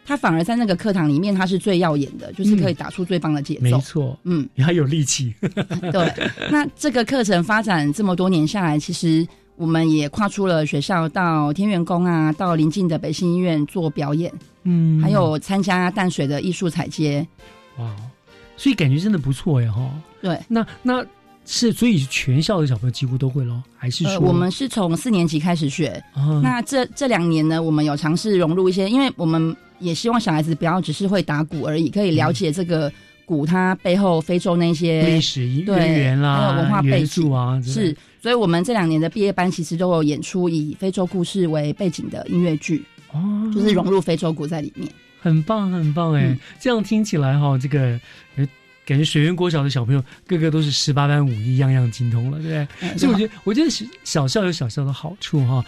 他反而在那个课堂里面，他是最耀眼的，就是可以打出最棒的节奏。没错，嗯，你还有力气。对，那这个课程发展这么多年下来，其实我们也跨出了学校，到天元宫啊，到邻近的北新医院做表演，嗯，还有参加淡水的艺术彩街。哇，所以感觉真的不错呀，哈。对，那那是所以全校的小朋友几乎都会咯，还是说、呃、我们是从四年级开始学？啊那这这两年呢，我们有尝试融入一些，因为我们也希望小孩子不要只是会打鼓而已，可以了解这个鼓它背后非洲那些历史对渊源啦，还有文化背景啊，是，所以我们这两年的毕业班其实都有演出以非洲故事为背景的音乐剧，哦，就是融入非洲鼓在里面。很棒，很棒哎、嗯这样听起来哈，这个呃，感觉水源国小的小朋友个个都是十八般武艺，样样精通了，对不对？嗯所以我觉得，我觉得小小校有小校的好处哈，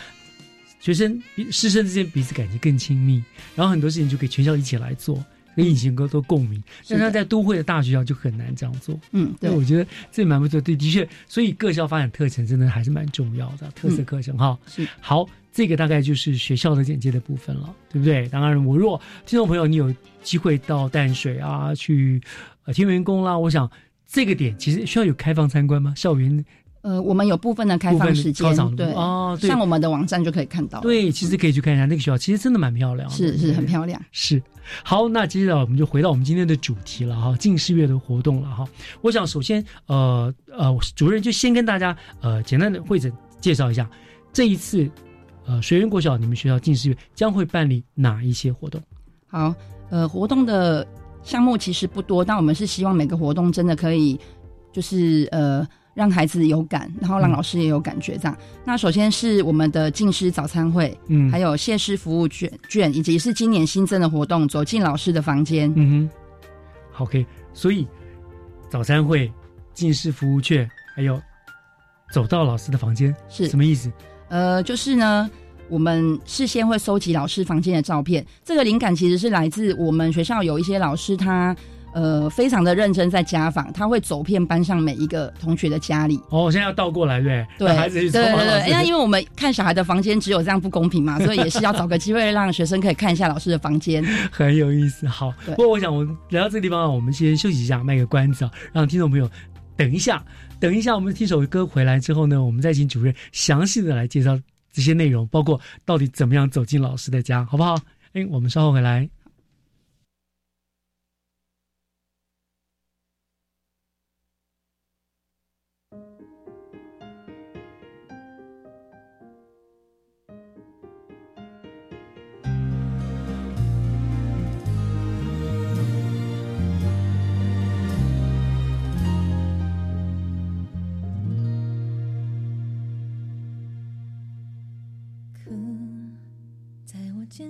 学生比师生之间彼此感情更亲密，然后很多事情就可以全校一起来做，跟以前哥都共鸣。但是在都会的大学校就很难这样做。嗯，对，我觉得这蛮不错。对，的确，所以各校发展特程真的还是蛮重要的，特色课程哈。是好，这个大概就是学校的简介的部分了，对不对？当然，我若听众朋友你有机会到淡水啊，去呃天元宫啦，我想这个点其实需要有开放参观吗？校园呃，我们有部分的开放时间哦对上我们的网站就可以看到。对，其实可以去看一下那个学校，其实真的蛮漂亮的，是是很漂亮。是，好，那接下来我们就回到我们今天的主题了哈，近视月的活动了哈。我想首先，呃呃，主任就先跟大家呃简单的会诊介绍一下这一次呃水源国小你们学校近视月将会办理哪一些活动？好，呃，活动的项目其实不多，但我们是希望每个活动真的可以，就是呃，让孩子有感，然后让嗯老师也有感觉这样。那首先是我们的近师早餐会，嗯还有谢师服务卷卷，以及是今年新增的活动，走进老师的房间。嗯哼，OK，所以早餐会、近师服务券，还有走到老师的房间是什么意思？呃，就是呢，我们事先会收集老师房间的照片，这个灵感其实是来自我们学校有一些老师他。呃，非常的认真在家访，他会走遍班上每一个同学的家里。哦，现在要倒过来对对？对，孩子去对对对，走访老师因为因为我们看小孩的房间只有这样不公平嘛，所以也是要找个机会让学生可以看一下老师的房间。很有意思。好，不过我想我来到这个地方啊，我们先休息一下，卖个关子啊，让听众朋友等一下，等一下我们听首歌回来之后呢，我们再请主任详细的来介绍这些内容，包括到底怎么样走进老师的家，好不好？哎，我们稍后回来。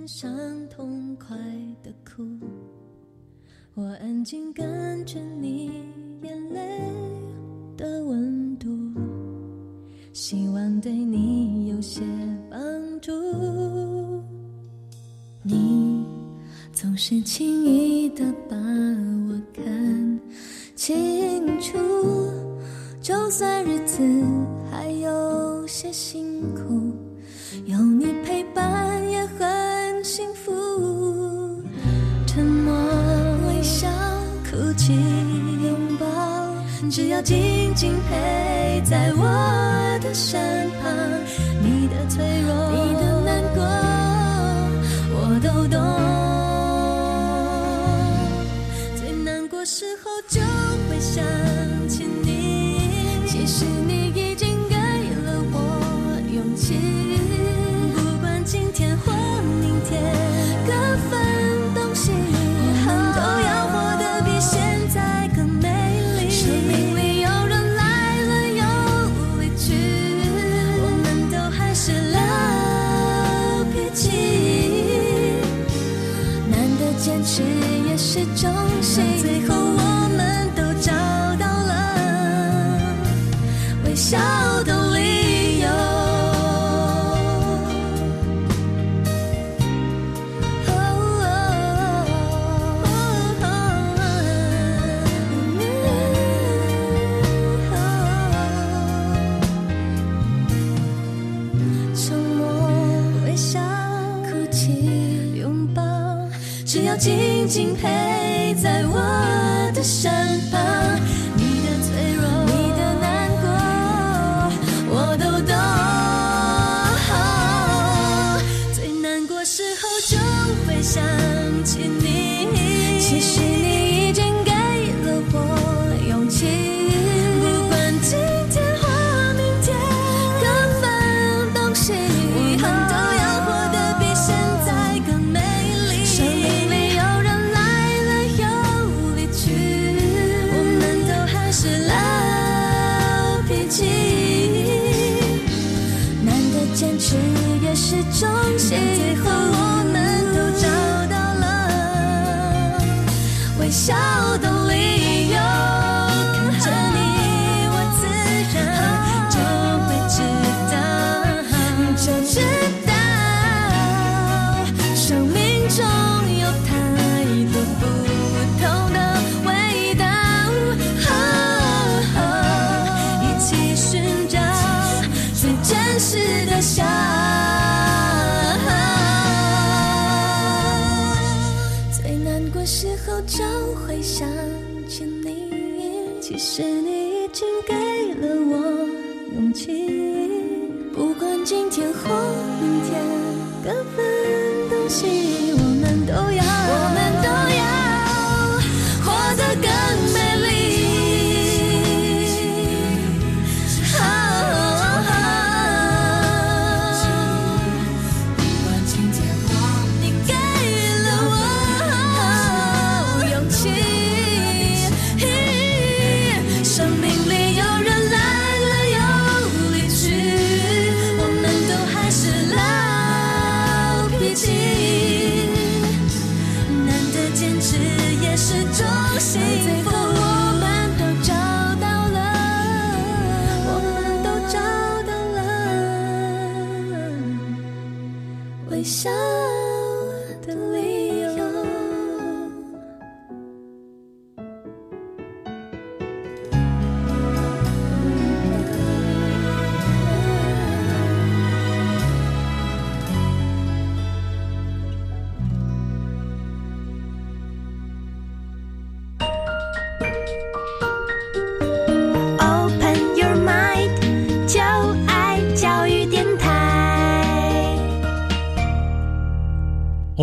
我肩上痛快的哭，我安静感觉你眼泪的温度，希望对你有些帮助。你总是轻易的把我看清楚，就算日子还有些辛苦。有你陪伴幸福，沉默、微笑、哭泣、拥抱，只要静静陪在我的身旁。你的脆弱，你的难过，我都懂。最难过时候就会想是也是种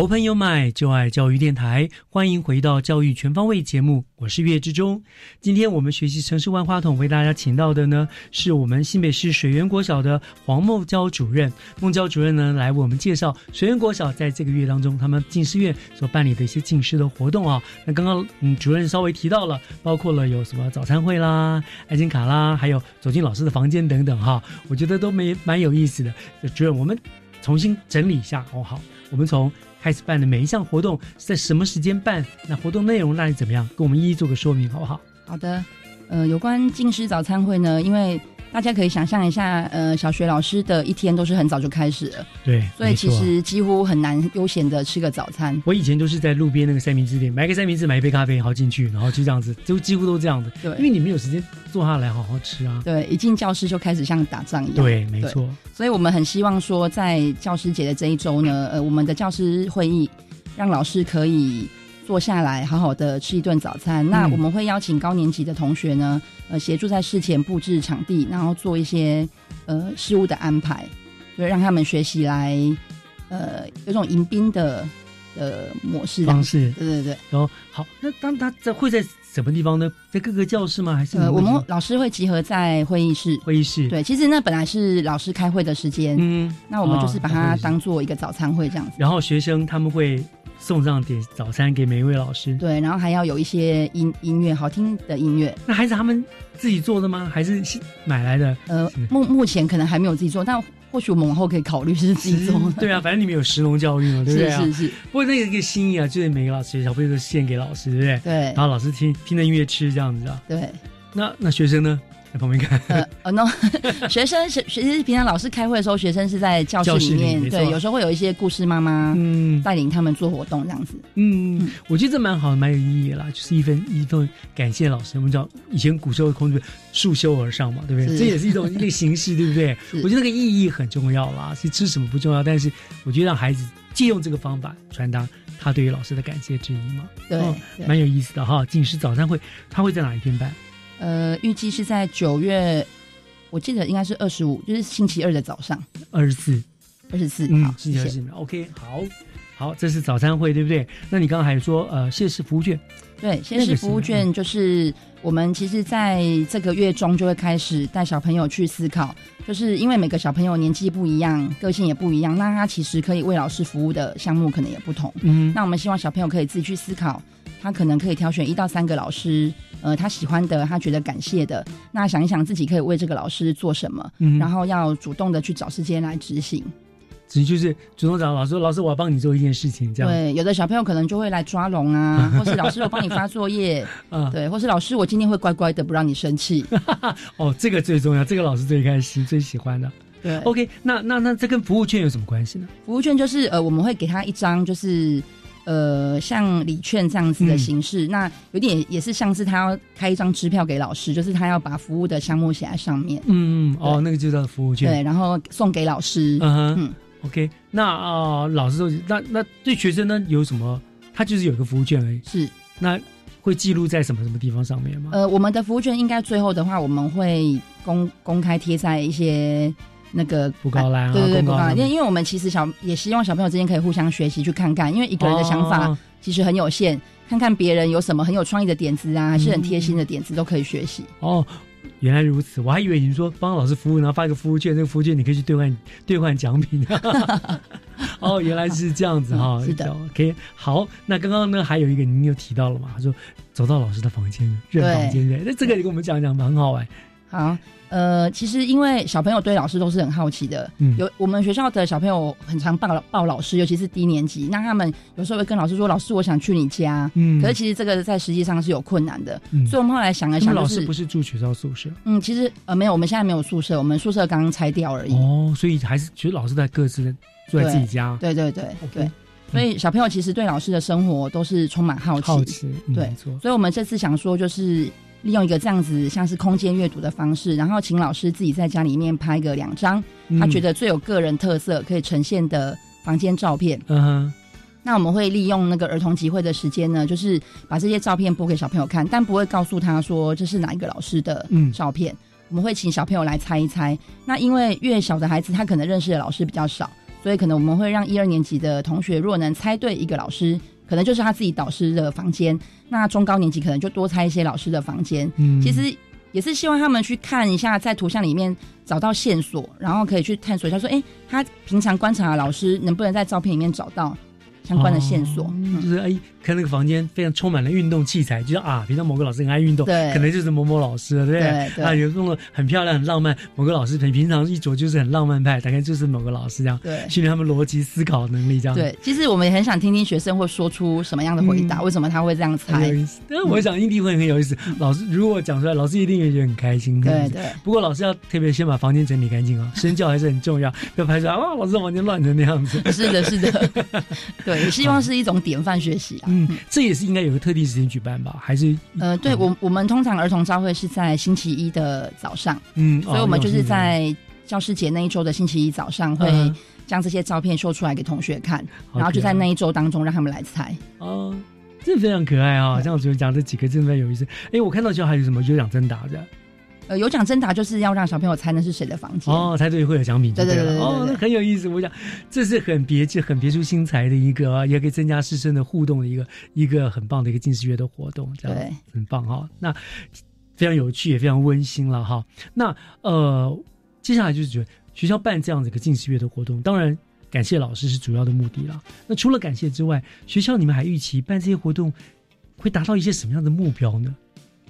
Open Your Mind，就爱教育电台，欢迎回到教育全方位节目，我是岳志忠。今天我们学习城市万花筒，为大家请到的呢，是我们新北市水源国小的黄梦娇主任。梦娇主任呢，来为我们介绍水源国小在这个月当中，他们近师院所办理的一些近师的活动啊。那刚刚嗯，主任稍微提到了，包括了有什么早餐会啦、爱心卡啦，还有走进老师的房间等等哈，我觉得都没蛮有意思的。主任，我们重新整理一下哦，好，我们从开始办的每一项活动是在什么时间办？那活动内容那里怎么样？跟我们一一做个说明，好不好？好的，呃，有关进食早餐会呢，因为大家可以想象一下，呃，小学老师的一天都是很早就开始了，对，所以其实几乎很难悠闲的吃个早餐。我以前都是在路边那个三明治店买个三明治，买一杯咖啡，然后进去，然后就这样子，就几乎都这样子。对因为你没有时间坐下来好好吃啊。对，一进教室就开始像打仗一样。对，没错。所以我们很希望说，在教师节的这一周呢，呃，我们的教师会议让老师可以坐下来好好的吃一顿早餐。那嗯我们会邀请高年级的同学呢，呃，协助在事前布置场地，然后做一些呃事务的安排，就，让他们学习来呃有种迎宾的呃模式方式对对对。然后好，那当他在会在什么地方呢？在各个教室吗？还是呃，我们老师会集合在会议室。会议室对，其实那本来是老师开会的时间，嗯，那我们就是把它当做一个早餐会这样子。然后学生他们会送上点早餐给每一位老师。对，然后还要有一些音音乐，好听的音乐。那孩子他们自己做的吗？还是是买来的？呃，目目前可能还没有自己做，但或许我们往后可以考虑是自己做。对啊，反正你们有石龙教育嘛，对不对啊？是是是。不过那个一个心意啊，就是每个老师小朋友都献给老师，对不对？对然后老师听听着音乐吃这样子啊。对。那那学生呢，在旁边看。呃呃，no，学生是学实平常老师开会的时候，学生是在教室里里面，对，有时候会有一些故事妈妈嗯带领他们做活动这样子。嗯，我觉得这蛮好的，蛮有意义的啦，就是一份一份感谢老师。我们讲以前古时候的孔子束修而上嘛，对不对？这也是一种一个形式，对不对？我觉得那个意义很重要啦。是吃什么不重要，但是我觉得让孩子借用这个方法传达他对于老师的感谢之一嘛。对蛮有意思的哈。警示早餐会，他会在哪一天办？呃，预计是在九月，我记得应该是二十五，就是星期二的早上，二十四，二十四。嗯好，，谢谢。星期二是 OK，好，好，这是早餐会，对不对？那你刚刚还说呃，谢氏服务券，对，先那个是是服务券，就是我们其实在这个月中就会开始带小朋友去思考，就是因为每个小朋友年纪不一样，个性也不一样，那他其实可以为老师服务的项目可能也不同。嗯那我们希望小朋友可以自己去思考，他可能可以挑选一到三个老师，呃，他喜欢的，他觉得感谢的，那想一想自己可以为这个老师做什么，嗯然后要主动的去找时间来执行。只就是主动找老师，老师我要帮你做一件事情，这样。对，有的小朋友可能就会来抓龙啊，或是老师我帮你发作业，啊对，或是老师我今天会乖乖的不让你生气。哦，这个最重要，这个老师最开心、最喜欢的。对，OK，那那那这跟服务券有什么关系呢？服务券就是呃，我们会给他一张就是。呃，像礼券这样子的形式，那有点也是像是他要开一张支票给老师，就是他要把服务的项目写在上面，嗯，嗯哦，那个就叫服务券。对，然后送给老师。嗯哼，嗯 OK，那啊、呃老师都那那对学生呢有什么？他就是有一个服务券而已。是，那会记录在什么什么地方上面吗？呃，我们的服务券应该最后的话，我们会公公开贴在一些那个布告栏啊对对对，布告栏，因为因为我们其实小也希望小朋友之间可以互相学习去看看，因为一个人的想法哦其实很有限，看看别人有什么很有创意的点子啊，还是很贴嗯心的点子都可以学习。哦，原来如此，我还以为你说帮老师服务，然后发一个服务券，这个服务券你可以去兑换兑换奖品。哦，原来是这样子哈、嗯 是的，OK，好，那刚刚呢还有一个您又提到了嘛？他说走到老师的房间，认房间的，那这个你跟我们讲讲吧，很好哎。好，呃，其实因为小朋友对老师都是很好奇的，嗯有我们学校的小朋友很常报报老师，尤其是低年级，那他们有时候会跟老师说：“老师，我想去你家。”嗯可是其实这个在实际上是有困难的，嗯所以我们后来想了想，就是老师不是住学校宿舍嗯，其实呃没有，我们现在没有宿舍，我们宿舍刚刚拆掉而已。哦，所以还是其实老师在各自的住在自己家。对对对 OK 对。所以小朋友其实对老师的生活都是充满好奇，好奇嗯对，所以我们这次想说，就是利用一个这样子像是空间阅读的方式，然后请老师自己在家里面拍个两张嗯他觉得最有个人特色可以呈现的房间照片。嗯哼，那我们会利用那个儿童集会的时间呢，就是把这些照片播给小朋友看，但不会告诉他说这是哪一个老师的嗯照片。我们会请小朋友来猜一猜。那因为越小的孩子，他可能认识的老师比较少，所以可能我们会让一二年级的同学，如果能猜对一个老师，可能就是他自己导师的房间。那中高年级可能就多猜一些老师的房间。嗯其实也是希望他们去看一下，在图像里面找到线索，然后可以去探索一下，说，哎，他平常观察的老师能不能在照片里面找到相关的线索？嗯就是哎，看那个房间非常充满了运动器材，就像啊，平常某个老师很爱运动，对可能就是某某老师了，对不对对啊，有弄得很漂亮、很浪漫，某个老师平平常一着就是很浪漫派，大概就是某个老师这样，对训练他们逻辑思考能力这样。对，其实我们也很想听听学生会说出什么样的回答，嗯为什么他会这样猜很有意？思，但是我想一定会很有意思。老师如果讲出来，老师一定也觉得很开心。对对不过老师要特别先把房间整理干净啊，身教还是很重要，不要拍出来哇，老师的房间乱成那样子。是的，是的，对，也希望是一种典范学习啊。嗯，这也是应该有个特定时间举办吧？还是呃，对我我们通常儿童朝会是在星期一的早上，嗯所以我们就是哦在教师节那一周的星期一早上会嗯将这些照片秀出来给同学看，好然后就在那一周当中让他们来猜。哦，这非常可爱啊！像我觉得讲这几个真的非常有意思。哎，我看到就还有什么有奖征答的呃，有奖征答就是要让小朋友猜那是谁的房间。哦，猜对会有奖品就对对了。哦，对对对对那很有意思。我想这是很别致、很别出心裁的一个啊，也可以增加师生的互动的一个一个很棒的一个近视月的活动，这样对很棒哈。那非常有趣，也非常温馨了哈。那呃，接下来就是觉得学校办这样子一个近视月的活动，当然感谢老师是主要的目的了。那除了感谢之外，学校你们还预期办这些活动会达到一些什么样的目标呢？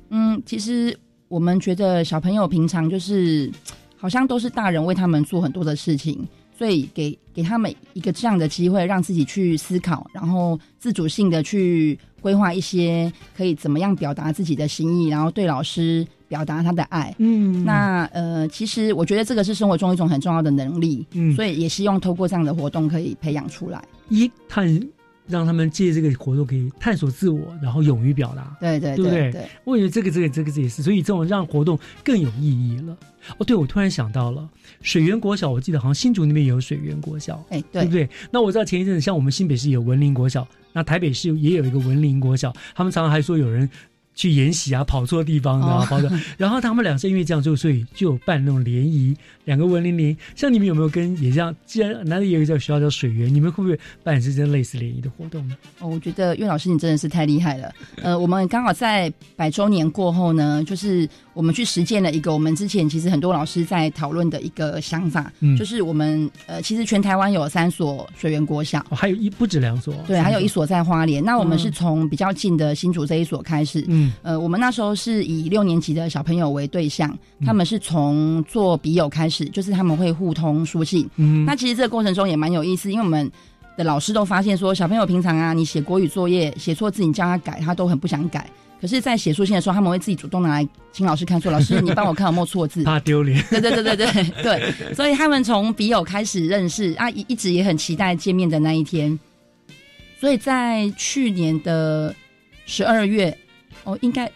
嗯，其实我们觉得小朋友平常就是好像都是大人为他们做很多的事情，所以给给他们一个这样的机会，让自己去思考，然后自主性的去规划一些可以怎么样表达自己的心意，然后对老师表达他的爱。嗯那呃，其实我觉得这个是生活中一种很重要的能力，嗯所以也希望透过这样的活动可以培养出来。一探让他们借这个活动可以探索自我，然后勇于表达，对对对不对？对，我觉得这个这个这个也是，所以这种让活动更有意义了。哦，对，我突然想到了水源国小，我记得好像新竹那边也有水源国小，哎，对不对？那我知道前一阵子像我们新北市有文林国小，那台北市也有一个文林国小，他们常常还说有人。去演习啊，跑错地方的，啊，跑的。然后他们俩是因为这样，就所以就有办那种联谊，两个文联联。像你们有没有跟也这样？既然哪里有一个叫学校叫水源，你们会不会办是这类似联谊的活动呢？哦，我觉得岳老师你真的是太厉害了。呃，我们刚好在百周年过后呢，就是我们去实践了一个我们之前其实很多老师在讨论的一个想法，嗯，就是我们呃，其实全台湾有三所水源国小，还有一不止两所，对，还有一所在花莲。那我们是从比较近的新竹这一所开始，嗯。呃，我们那时候是以六年级的小朋友为对象，他们是从做笔友开始，就是他们会互通书信。嗯，那其实这个过程中也蛮有意思，因为我们的老师都发现说，小朋友平常啊，你写国语作业写错字，你叫他改，他都很不想改。可是，在写书信的时候，他们会自己主动拿来请老师看，说：“老师，你帮我看有没有错字。”怕丢脸。对对对对对对，所以他们从笔友开始认识啊，一一直也很期待见面的那一天。所以在去年的十二月。哦，应该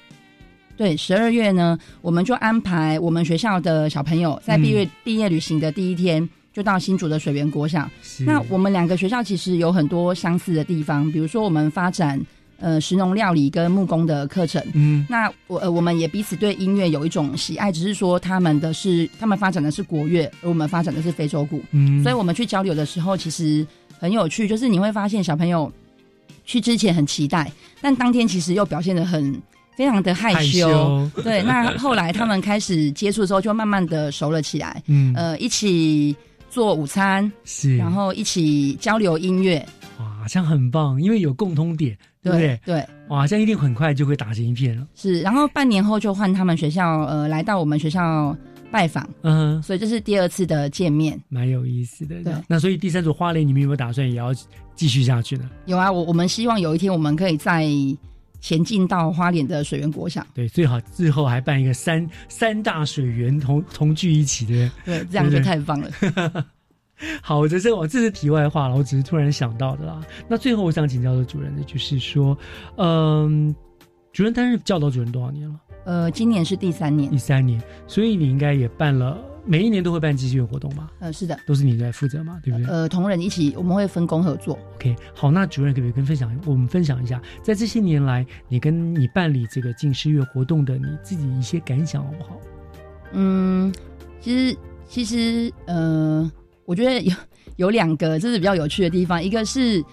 对十二月呢，我们就安排我们学校的小朋友在毕业毕业旅行的第一天，就到新竹的水源国小。那我们两个学校其实有很多相似的地方，比如说我们发展呃食农料理跟木工的课程。嗯，那我呃我们也彼此对音乐有一种喜爱，只是说他们的是他们发展的是国乐，而我们发展的是非洲鼓。嗯，所以我们去交流的时候，其实很有趣，就是你会发现小朋友。去之前很期待，但当天其实又表现的很非常的害羞。对，那后来他们开始接触之后，就慢慢的熟了起来。嗯，呃，一起做午餐，是，然后一起交流音乐。哇，这样很棒，因为有共通点，对不对？对，哇，这样一定很快就会打成一片了。是，然后半年后就换他们学校，呃，来到我们学校。拜访，嗯，所以这是第二次的见面，蛮有意思的。对，那所以第三组花莲，你们有没有打算也要继续下去呢？有啊，我我们希望有一天我们可以再前进到花莲的水源国小。对，最好最后还办一个三三大水源同同聚一起的。对，这样就太棒了。好，这这我这是题外话了，我只是突然想到的啦。那最后我想请教的主任的就是说，嗯，主任担任教导主任多少年了？呃，今年是第三年，第三年，所以你应该也办了，每一年都会办继续活动吗？呃，是的，都是你在负责嘛，对不对？呃，同仁一起，我们会分工合作。OK，好，那主任可不可以跟分享，我们分享一下，在这些年来，你跟你办理这个敬师乐活动的你自己一些感想好不好？嗯，其实其实呃，我觉得有 有两个这是比较有趣的地方，一个是。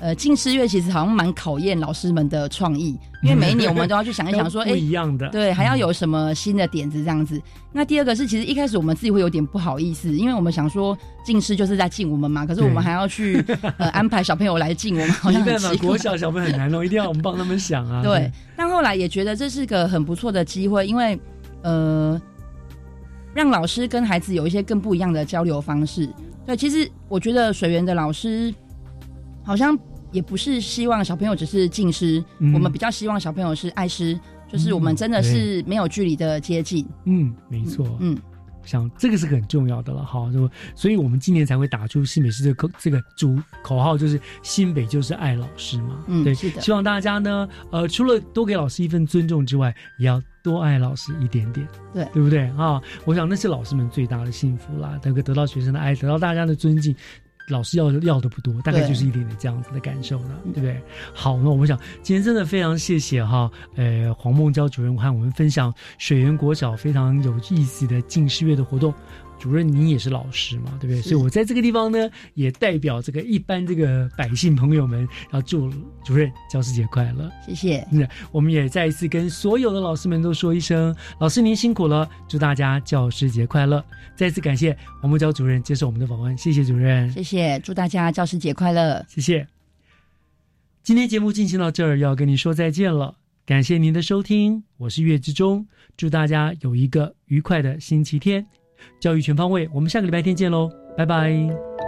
呃，近师月其实好像蛮考验老师们的创意，因为每一年我们都要去想一想，说，哎，不一样的，对，还要有什么新的点子这样子。那第二个是，其实一开始我们自己会有点不好意思，因为我们想说近师就是在敬我们嘛，可是我们还要去呃安排小朋友来敬我们，好像很国小小朋友很难哦，一定要我们帮他们想啊。对，但后来也觉得这是个很不错的机会，因为呃，让老师跟孩子有一些更不一样的交流方式。对，其实我觉得水源的老师好像。也不是希望小朋友只是敬师，我们比较希望小朋友是爱师，就是我们真的是没有距离的接近。嗯，没错。嗯，想这个是很重要的了哈。就所以我们今年才会打出新北市这个这个主口号，就是新北就是爱老师嘛。嗯，对，是的。希望大家呢，呃，除了多给老师一份尊重之外，也要多爱老师一点点。对，对不对啊？我想那是老师们最大的幸福啦，能够得到学生的爱，得到大家的尊敬。老师要要的不多，大概就是一点点这样子的感受了，对不对？好，那我们想今天真的非常谢谢哈，呃，黄梦娇主任和我们分享水源国小非常有意思的近视月的活动。主任，您也是老师嘛，对不对？所以我在这个地方呢，也代表这个一般这个百姓朋友们，要祝主任教师节快乐。谢谢。那我们也再一次跟所有的老师们都说一声，老师您辛苦了，祝大家教师节快乐。再次感谢黄木娇主任接受我们的访问，谢谢主任。谢谢，祝大家教师节快乐。谢谢。今天节目进行到这儿，要跟您说再见了。感谢您的收听，我是月之中，祝大家有一个愉快的星期天。教育全方位，我们下个礼拜天见喽，拜拜。